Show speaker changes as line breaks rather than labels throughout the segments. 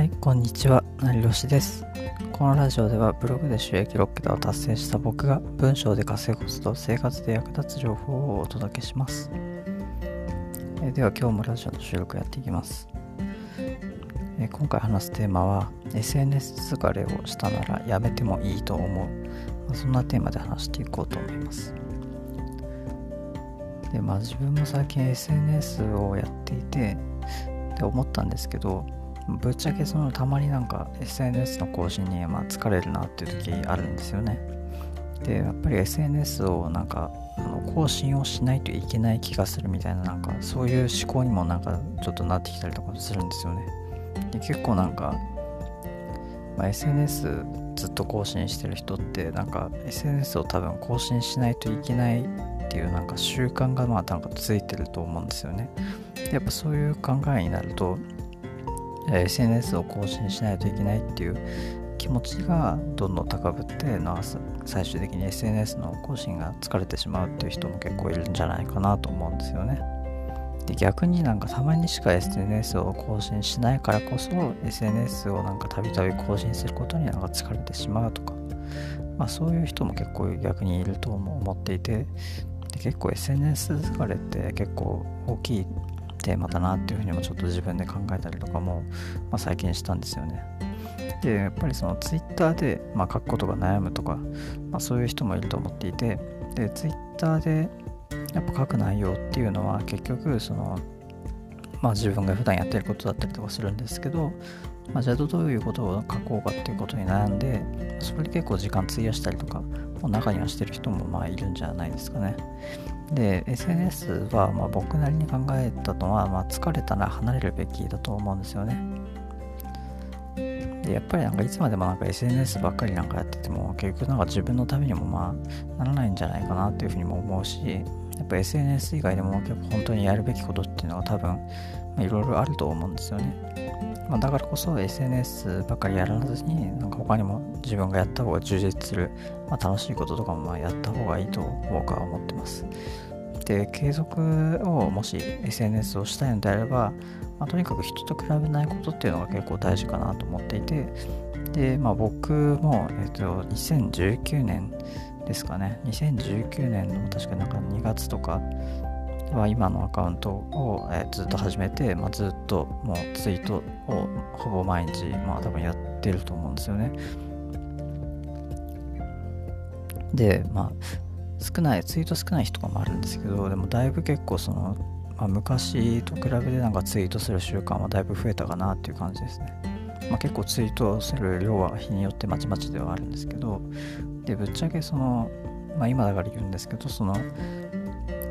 はい、こんにちは。なりろしです。このラジオではブログで収益6桁を達成した僕が文章で稼ぐコツと生活で役立つ情報をお届けします。えでは今日もラジオの収録やっていきます。え今回話すテーマは SNS 疲れをしたならやめてもいいと思う。まあ、そんなテーマで話していこうと思います。でまあ自分も最近 SNS をやっていてで思ったんですけどぶっちゃけそのたまになんか SNS の更新にま疲れるなっていう時あるんですよね。でやっぱり SNS をなんかあの更新をしないといけない気がするみたいななんかそういう思考にもなんかちょっとなってきたりとかするんですよね。で結構なんか、まあ、SNS ずっと更新してる人ってなんか SNS を多分更新しないといけないっていうなんか習慣がまあなんかついてると思うんですよね。やっぱそういう考えになると SNS を更新しないといけないっていう気持ちがどんどん高ぶって最終的に SNS の更新が疲れてしまうっていう人も結構いるんじゃないかなと思うんですよね。で逆になんかたまにしか SNS を更新しないからこそ SNS をなんかたびたび更新することになんか疲れてしまうとか、まあ、そういう人も結構逆にいると思っていてで結構 SNS 疲れって結構大きいテーマだなっていうふうにもちょっと自分で考えたりとかも、まあ、最近したんですよね。でやっぱりその Twitter で、まあ、書くことが悩むとか、まあ、そういう人もいると思っていてで Twitter でやっぱ書く内容っていうのは結局そのまあ自分が普段やってることだったりとかするんですけど、まあ、じゃあどういうことを書こうかっていうことに悩んでそれで結構時間費やしたりとかも中にはしてる人もまあいるんじゃないですかねで SNS はま僕なりに考えたのは、まあ、疲れたら離れるべきだと思うんですよね。でやっぱりなんかいつまでもなんか SNS ばっかりなんかやってても結局なんか自分のためにもまあならないんじゃないかなっていうふうにも思うしやっぱ SNS 以外でも結構本当にやるべきことっていうのは多分いろいろあると思うんですよね、まあ、だからこそ SNS ばっかりやらずになんか他にも自分がやった方が充実する、まあ、楽しいこととかもまあやった方がいいと僕は思ってます。で継続をもし SNS をしたいのであれば、まあ、とにかく人と比べないことっていうのが結構大事かなと思っていてで、まあ、僕も、えっと、2019年ですかね。2019年の確かなんか2月とかは今のアカウントを、え、ずっと始めて、まあ、ずっともうツイートをほぼ毎日、まあ、多分やってると思うんですよね。で、まあ、少ない、ツイート少ない日とかもあるんですけど、でもだいぶ結構その、まあ、昔と比べてなんかツイートする習慣はだいぶ増えたかなっていう感じですね。まあ、結構ツイートする量は日によってまちまちではあるんですけど、で、ぶっちゃけその、まあ、今だから言うんですけど、その、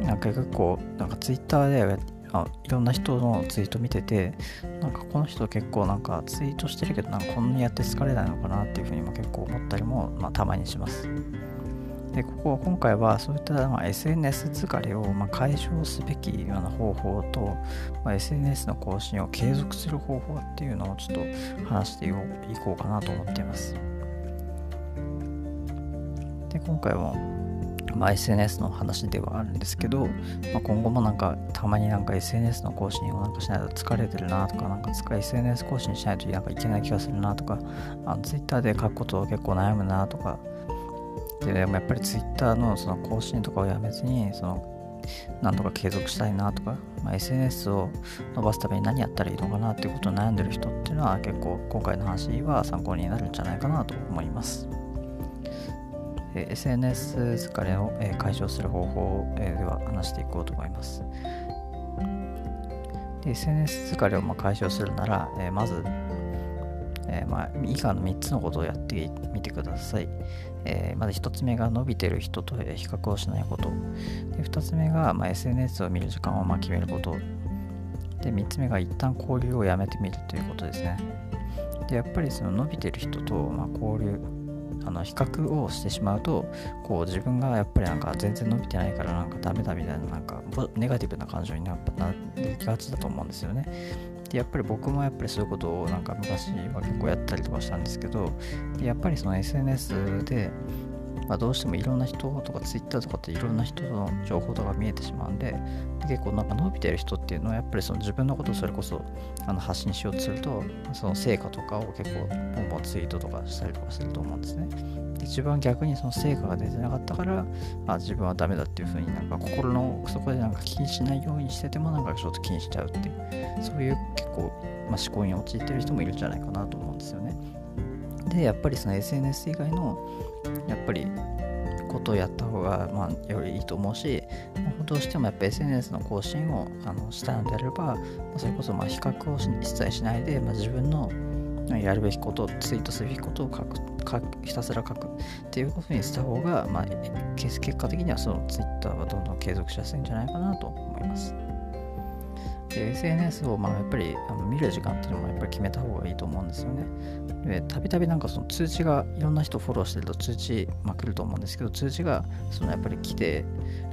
なんか結構、なんかツイッターであいろんな人のツイート見てて、なんかこの人結構なんかツイートしてるけど、なんかこんなにやって疲れないのかなっていうふうにも結構思ったりも、まあ、たまにします。でここ今回はそういったまあ SNS 疲れをまあ解消すべきような方法と、まあ、SNS の更新を継続する方法っていうのをちょっと話していこうかなと思っています。で今回は、まあ、SNS の話ではあるんですけど、まあ、今後もなんかたまになんか SNS の更新をなんかしないと疲れてるなとかなんか SNS 更新しないとなんかいけない気がするなとかあの Twitter で書くことを結構悩むなとかででもやっぱり Twitter のその更新とかをやめずにそのなんとか継続したいなとか、まあ、SNS を伸ばすために何やったらいいのかなっていうことを悩んでる人っていうのは結構今回の話は参考になるんじゃないかなと思います。SNS 疲れを解消する方法をでは話していこうと思います。で SNS 疲れをま解消するなら、まず、えまあ、以下の3つのことをやってみてください。えまず1つ目が伸びてる人と比較をしないこと。で2つ目が、ま SNS を見る時間をま決めること。で3つ目が一旦交流をやめてみるということですね。でやっぱりその伸びてる人と、ま交流あの比較をしてしまうとこう自分がやっぱりなんか全然伸びてないからなんかダメだみたいななんかネガティブな感情になりがちだと思うんですよね。でやっぱり僕もやっぱりそういうことをなんか昔は結構やったりとかしたんですけどやっぱりその SNS でまあ、どうしてもいろんな人とか Twitter とかっていろんな人の情報とか見えてしまうんで結構なんか伸びてる人っていうのはやっぱりその自分のことをそれこそあの発信しようとするとその成果とかを結構ボンボンツイートとかしたりとかすると思うんですね。で一番逆にその成果が出てなかったからあ自分はダメだっていうふうになんか心の奥底でなんか気にしないようにしててもなんかちょっと気にしちゃうっていうそういう結構、まあ、思考に陥ってる人もいるんじゃないかなと思うんですよね。でやっぱりその SNS 以外のやっぱりことをやった方が、まあ、よりいいと思うし、どうしてもやっぱ SNS の更新をあのしたのであれば、それこそまあ比較を一切しないで、まあ、自分のやるべきことツイートすべきことを書くひたすら書くっていうことにした方が、まあ、結果的にはその Twitter はどんどん継続しやすいんじゃないかなと思います。で SNS をまあやっぱりあの見る時間っていうのもやっぱり決めた方がいいと思うんですよね。でたびたびなんかその通知がいろんな人フォローしてると通知まくると思うんですけど通知がそのやっぱり来て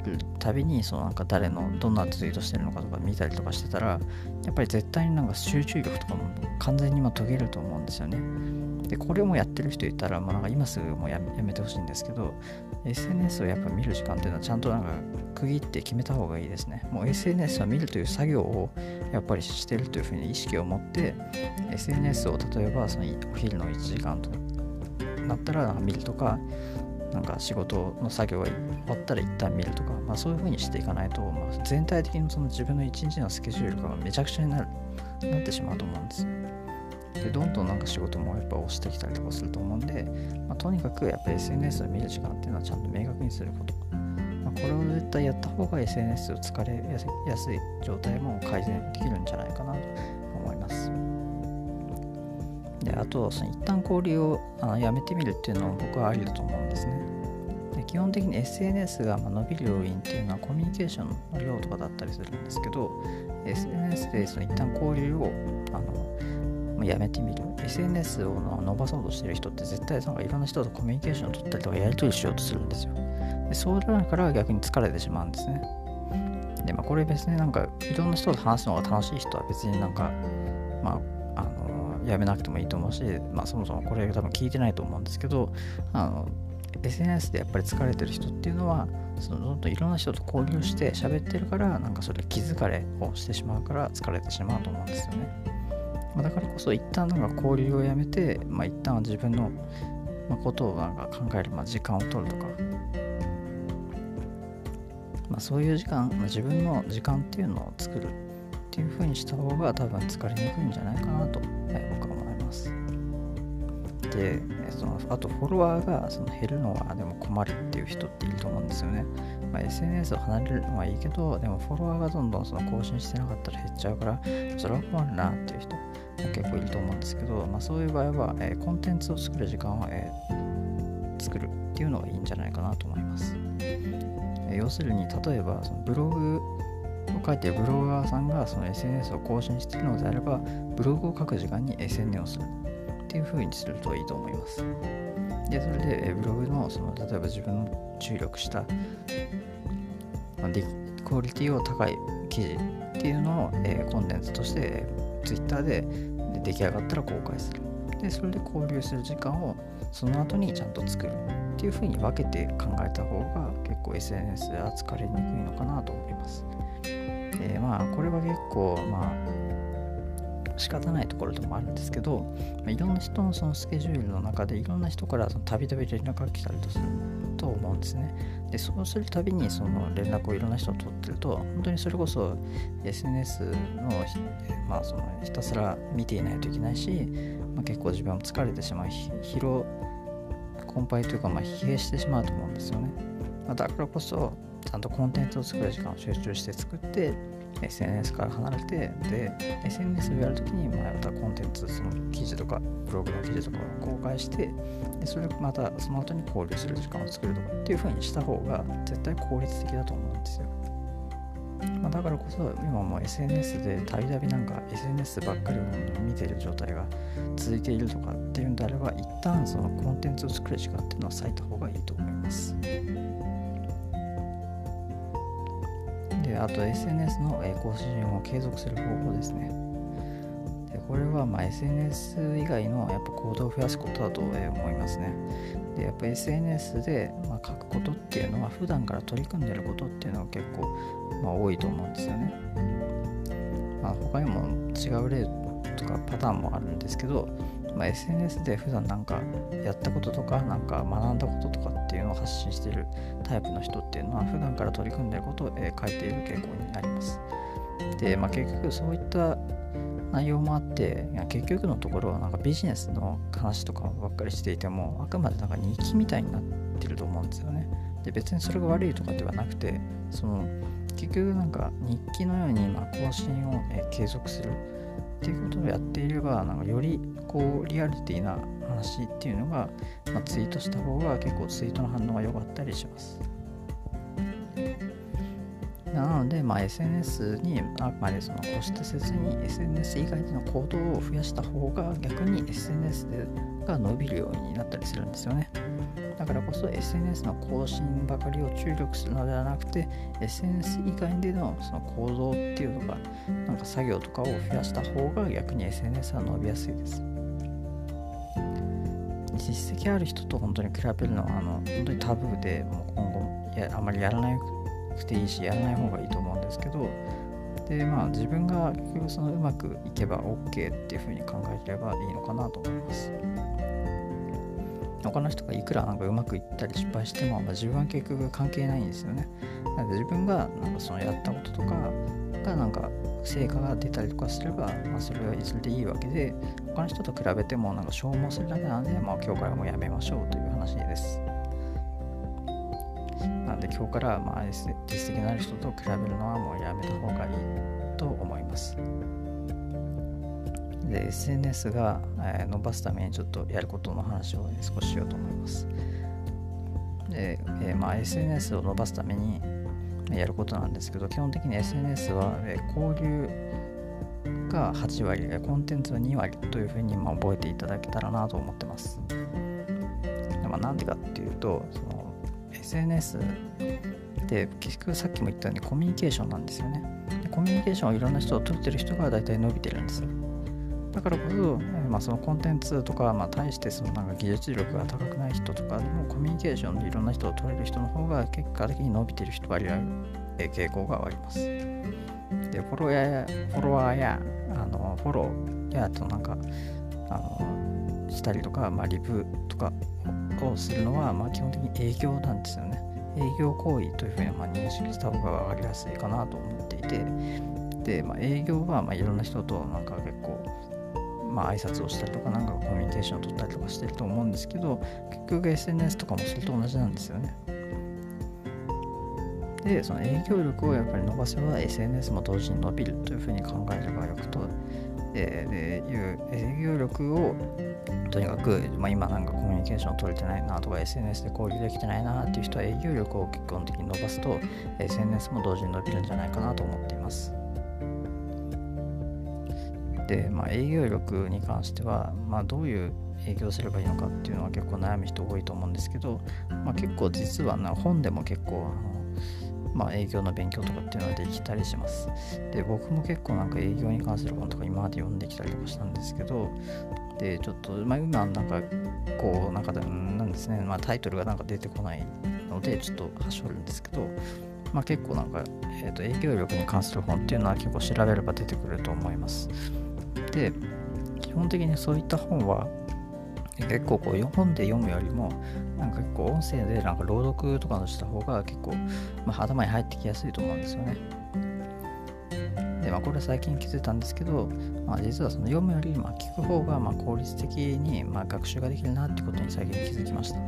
るたびにそのなんか誰のどんなツイートしてるのかとか見たりとかしてたらやっぱり絶対になんか集中力とかも完全に今途切れると思うんですよね。でこれもやってる人いたら、まあ、なんか今すぐもうやめてほしいんですけど SNS をやっぱ見る時間っていうのはちゃんとなんか区切って決めた方がいいですね。もう SNS は見るという作業をやっぱりしてるというふうに意識を持って SNS を例えばそのお昼の1時間となったら見るとかなんか仕事の作業が終わったら一旦見るとか、まあ、そういうふうにしていかないと、まあ、全体的にその自分の一日のスケジュールがめちゃくちゃになるなってしまうと思うんです。でどんどんなんか仕事もやっぱ押してきたりとかすると思うんで、まあ、とにかくやっぱ SNS を見る時間っていうのはちゃんと明確にすること。まあ、これを絶対やった方が SNS を疲れやすい状態も改善できるんじゃないかなと思います。であとその一旦交流をあのやめてみるっていうのも僕はありだと思うんですね。で基本的に SNS が伸びる要因っていうのはコミュニケーションの量とかだったりするんですけど SNS でその一旦交流をあやめてみる。SNS を伸ばそうとしてる人って絶対なんかいろんな人とコミュニケーションを取ったりとかやり取りしようとするんですよ。でそうなるから逆に疲れてしまうんですね。でまあこれ別になんかいろんな人と話すのが楽しい人は別になんかまああのやめなくてもいいと思うし、まあ、そもそもこれ多分聞いてないと思うんですけどあの SNS でやっぱり疲れてる人っていうのはそのどんどんいろんな人と交流して喋ってるからなんかそれ気疲れをしてしまうから疲れてしまうと思うんですよね、まあ、だからこそ一旦なんか交流をやめて、まあ、一旦自分のことをなんか考える、まあ、時間を取るとか、まあ、そういう時間、まあ、自分の時間っていうのを作るっていうふうにした方が多分疲れにくいんじゃないかなと、僕は思いますでそのあとフォロワーがその減るのはでも困るっていう人っていると思うんですよね。まあ、SNS を離れるのはいいけど、でもフォロワーがどんどんその更新してなかったら減っちゃうから、それは困るなっていう人も結構いると思うんですけど、まあ、そういう場合は、えー、コンテンツを作る時間を、えー、作るっていうのがいいんじゃないかなと思います。えー、要するに、例えばそのブログを書いてるブロガーさんがその SNS を更新しているのであれば、ブログを書く時間に SNS をする。っていう風にするといいと思います。で、それで、ブログの、その、例えば自分の注力した、まあ、クオリティを高い記事っていうのを、えー、コンテンツとして、Twitter でで出来上がったら公開する。で、それで交流する時間をその後にちゃんと作るっていう風に分けて考えた方が結構 SNS で扱われにくいのかなと思います。えー、まあこれは結構まあ仕方ないところでもあるんですけど、まあ、いろんな人のそのスケジュールの中でいろんな人からたびたび連絡が来たりとすると思うんですね。でそうするたびにその連絡をいろんな人と取ってると本当にそれこそ SNS の,、まあ、そのひたすら見ていないといけないし、まあ、結構自分も疲れてしまう疲労困憊というか、まあ、疲弊してしまうと思うんですよね。まあ、だからこそちゃんとコンテンツを作る時間を集中して作って SNS から離れて、で、SNS をやるときに、またコンテンツ、その記事とか、ブログの記事とかを公開して、でそれをまたその後に交流する時間を作るとかっていう風にした方が絶対効率的だと思うんですよ。まあ、だからこそ今も SNS でたびたびなんか SNS ばっかりを見てる状態が続いているとかっていうんであれば一旦そのコンテンツを作る時間っていうのは割いた方がいいと思います。あと SNS の更新を継続する方法ですね。でこれはま SNS 以外のやっぱ行動を増やすことだと思いますね。でやっぱ SNS でま書くことっていうのは普段から取り組んでることっていうのは結構ま多いと思うんですよね。まあ、他にも違う例とかパターンもあるんですけど、まあ、SNS で普段なんかやったこととかなんか学んだこととかっていうのを発信してるタイプの人っていうのは普段から取り組んでることを、え書いている傾向になります。で、まあ、結局そういった内容もあって結局のところはなんかビジネスの話とかばっかりしていてもあくまでなんか日記みたいになってると思うんですよね。で別にそれが悪いとかではなくてその結局なんか日記のようにま更新を、え継続するっていうことをやっていればなんかよりこうリアリティな話っていうのが、まあ、ツイートした方が結構ツイートの反応が良かったりします。なので、まあ、SNS にあくまでその固執せずに SNS 以外での行動を増やした方が逆に SNS が伸びるようになったりするんですよね。だからこそ SNS の更新ばかりを注力するのではなくて SNS 以外でのその行動っていうのがなんか作業とかを増やした方が逆に SNS は伸びやすいです。実績ある人と本当に比べるのはあの本当にタブーでもう今後やあまりやらなくていいしやらない方がいいと思うんですけどでまあ自分が結局そのうまくいけば OK っていうふうに考えればいいのかなと思います。他の人がいくらなんかうまくいったり失敗しても、まあ、自分は結局関係ないんですよね。なので自分がなんかそのやったこととかがなんか成果が出たりとかすれば、まあ、それはそれでいいわけで他の人と比べてもなんか消耗するだけなので、まあ、今日からもうやめましょうという話ですなんで今日からまあ実績のある人と比べるのはもうやめた方がいいと思います。で SNS が、え、伸ばすためにちょっとやることの話を、ね、少ししようと思います。で、えー、まあ、SNS を伸ばすためにやることなんですけど基本的に SNS は、えー、交流が8割コンテンツは2割というふうにまあ覚えていただけたらなと思ってます。でまあ、なんでかっていうとその SNS って結局さっきも言ったようにコミュニケーションなんですよね。コミュニケーションをいろんな人を取ってる人が大体伸びてるんですよ。だからこそ、まあ、そのコンテンツとか、まあ、対してそのなんか技術力が高くない人とかでもコミュニケーションでいろんな人を取れる人の方が結果的に伸びてる人割合傾向があります。で、フォロワーや、フォロワーや、あのフォローや、となんか、あのしたりとか、まあ、リプとかをするのは、まあ、基本的に営業なんですよね。営業行為というふうにまあ認識した方が分かりやすいかなと思っていて、で、まあ、営業はまあいろんな人となんか、まあ挨拶をしたりとか、なんかコミュニケーションを取ったりとかしてると思うんですけど、結局 SNS とかもそれと同じなんですよね。で、その営業力をやっぱり伸ばせば SNS も同時に伸びるというふうに考えればよくと、えー、いう営業力をとにかく、まあ、今なんかコミュニケーション取れてないなとか SNS で交流できてないなっていう人は営業力を基本的に伸ばすと SNS も同時に伸びるんじゃないかなと思っています。で、まあ、営業力に関しては、まあ、どういう営業すればいいのかっていうのは結構悩む人多いと思うんですけど、まあ、結構実はな本でも結構あのまあ、営業の勉強とかっていうのはできたりします。で、僕も結構なんか営業に関する本とか今まで読んできたりとかしたんですけど、で、ちょっと、まあ、今なんか、こう、なんか、なんですね、まあ、タイトルがなんか出てこないので、ちょっとはしょるんですけど、まあ、結構なんか、えー、と営業力に関する本っていうのは結構調べれば出てくると思います。で、基本的にそういった本は、結構こう本で読むよりもなんか結構音声でなんか朗読とかのした方が結構、まあ、頭に入ってきやすいと思うんですよね。でまあこれは最近気づいたんですけど、まあ、実はその読むよりまあ聞く方がまあ効率的にまあ学習ができるなってことに最近気づきました。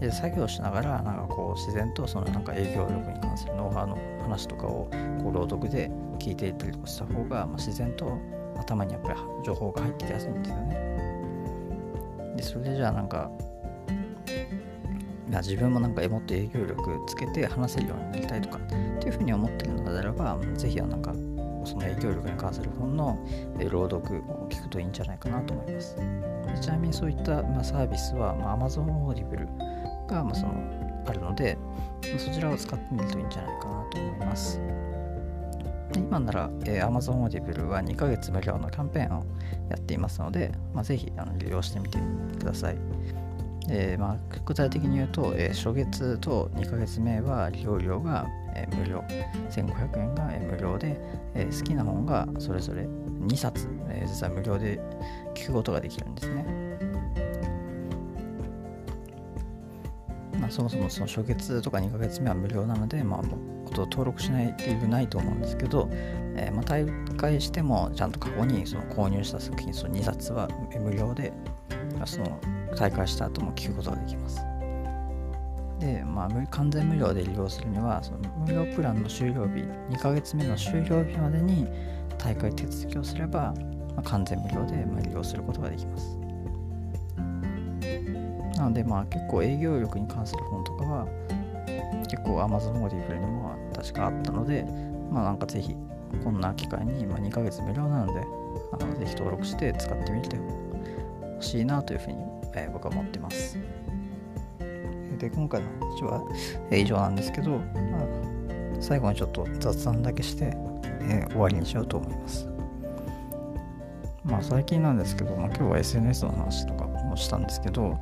で作業しながらなんかこう自然とそのなんか営業力に関するノウハウの話とかをこう朗読で聞いていったりとかした方がまあ自然と頭にやっぱり情報が入ってきやすいんですよね。でそれでじゃあなんか自分もなんかもっと営業力つけて話せるようになりたいとかっていうふうに思ってるのであればぜひなんかその営業力に関する本の朗読を聞くといいんじゃないかなと思いますちなみにそういった、まあ、サービスは、まあ、Amazon Audible が、まあ、そのあるのでそちらを使ってみるといいんじゃないかなと思います今なら、えー、Amazon Audible は2ヶ月無料のキャンペーンをやっていますので、まあ、ぜひあの利用してみてください。えーまあ、具体的に言うと、えー、初月と2ヶ月目は利用料が、えー、無料、1500円が、えー、無料で、えー、好きな本がそれぞれ2冊、えー、実は無料で聞くことができるんですね。まあ、そもそもその初月とか2ヶ月目は無料なので、まあ、もうと登録しない理由ないと思うんですけど、えー、まあ大会してもちゃんと過去にその購入した作品その2冊は無料でその大会した後も聞くことができます。で、まあ、完全無料で利用するには、その無料プランの終了日、2ヶ月目の終了日までに大会手続きをすれば、まあ、完全無料で利用することができます。なので、まあ、結構営業力に関する本とかは、結構 Amazon Audible にも確かあったので、まあなんかぜひ、こんな機会に、ま2ヶ月無料なので、あのぜひ登録して使ってみてほしいなというふうに、えー、僕は思っています。で、今回の話は、えー、以上なんですけど、まあ、最後にちょっと雑談だけして、えー、終わりにしようと思います。まあ最近なんですけど、まあ、今日は SNS の話とかもしたんですけど、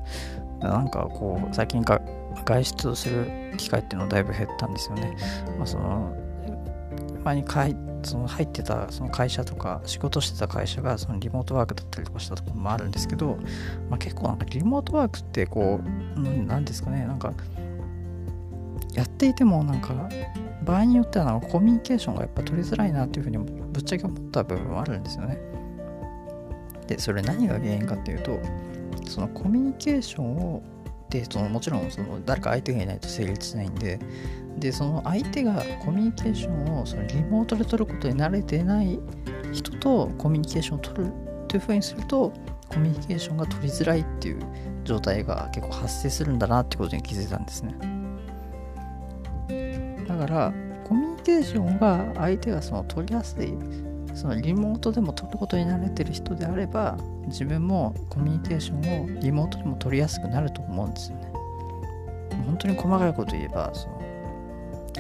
なんかこう、最近か外出をする機会っていうのはだいぶ減ったんですよね。まあ、その前にかいその入ってたその会社とか仕事してた会社がそのリモートワークだったりとかしたところもあるんですけど、まあ、結構なんかリモートワークってこう何ですかねなんかやっていてもなんか場合によってはなんかコミュニケーションがやっぱ取りづらいなっていうふうにぶっちゃけ思った部分もあるんですよね。でそれ何が原因かっていうとそのコミュニケーションをでそのもちろんその誰か相手がいないと成立しないんででその相手がコミュニケーションをそのリモートで取ることに慣れてない人とコミュニケーションを取るというふうにするとコミュニケーションが取りづらいっていう状態が結構発生するんだなってことに気づいたんですね。だからコミュニケーションが相手がその取りやすいそのリモートでも取ることに慣れてる人であれば自分もコミュニケーションをリモートでも取りやすくなると思うんですよね。本当に細かいこと言えばその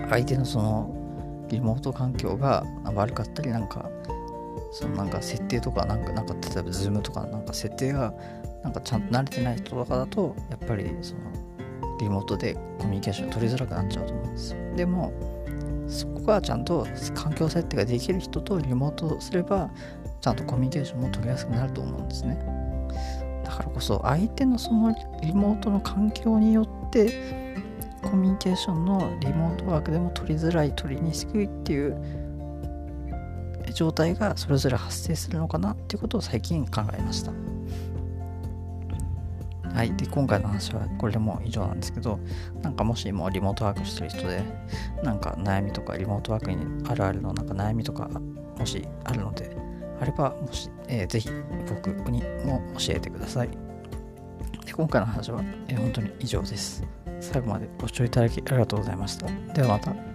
相手のそのリモート環境が悪かったりなんかそのなんか設定とかなんかなんか例えば Zoom とかなんか設定がなんかちゃんと慣れてない人とかだとやっぱりそのリモートでコミュニケーション取りづらくなっちゃうと思うんですよ。でもそこがちゃんと環境設定ができる人とリモートすればちゃんとコミュニケーションも取りやすくなると思うんですね。だからこそ相手のそのリモートの環境によってコミュニケーションのリモートワークでも取りづらい取りにくいっていう状態がそれぞれ発生するのかなっていうことを最近考えました。はい。で、今回の話はこれでもう以上なんですけど、なんかもしもリモートワークしてる人で、なんか悩みとか、リモートワークにあるあるのなんか悩みとか、もしあるので、あれば、もし、えー、ぜひ僕にも教えてください。で今回の話は、えー、本当に以上です。最後までご視聴いただきありがとうございました。ではまた。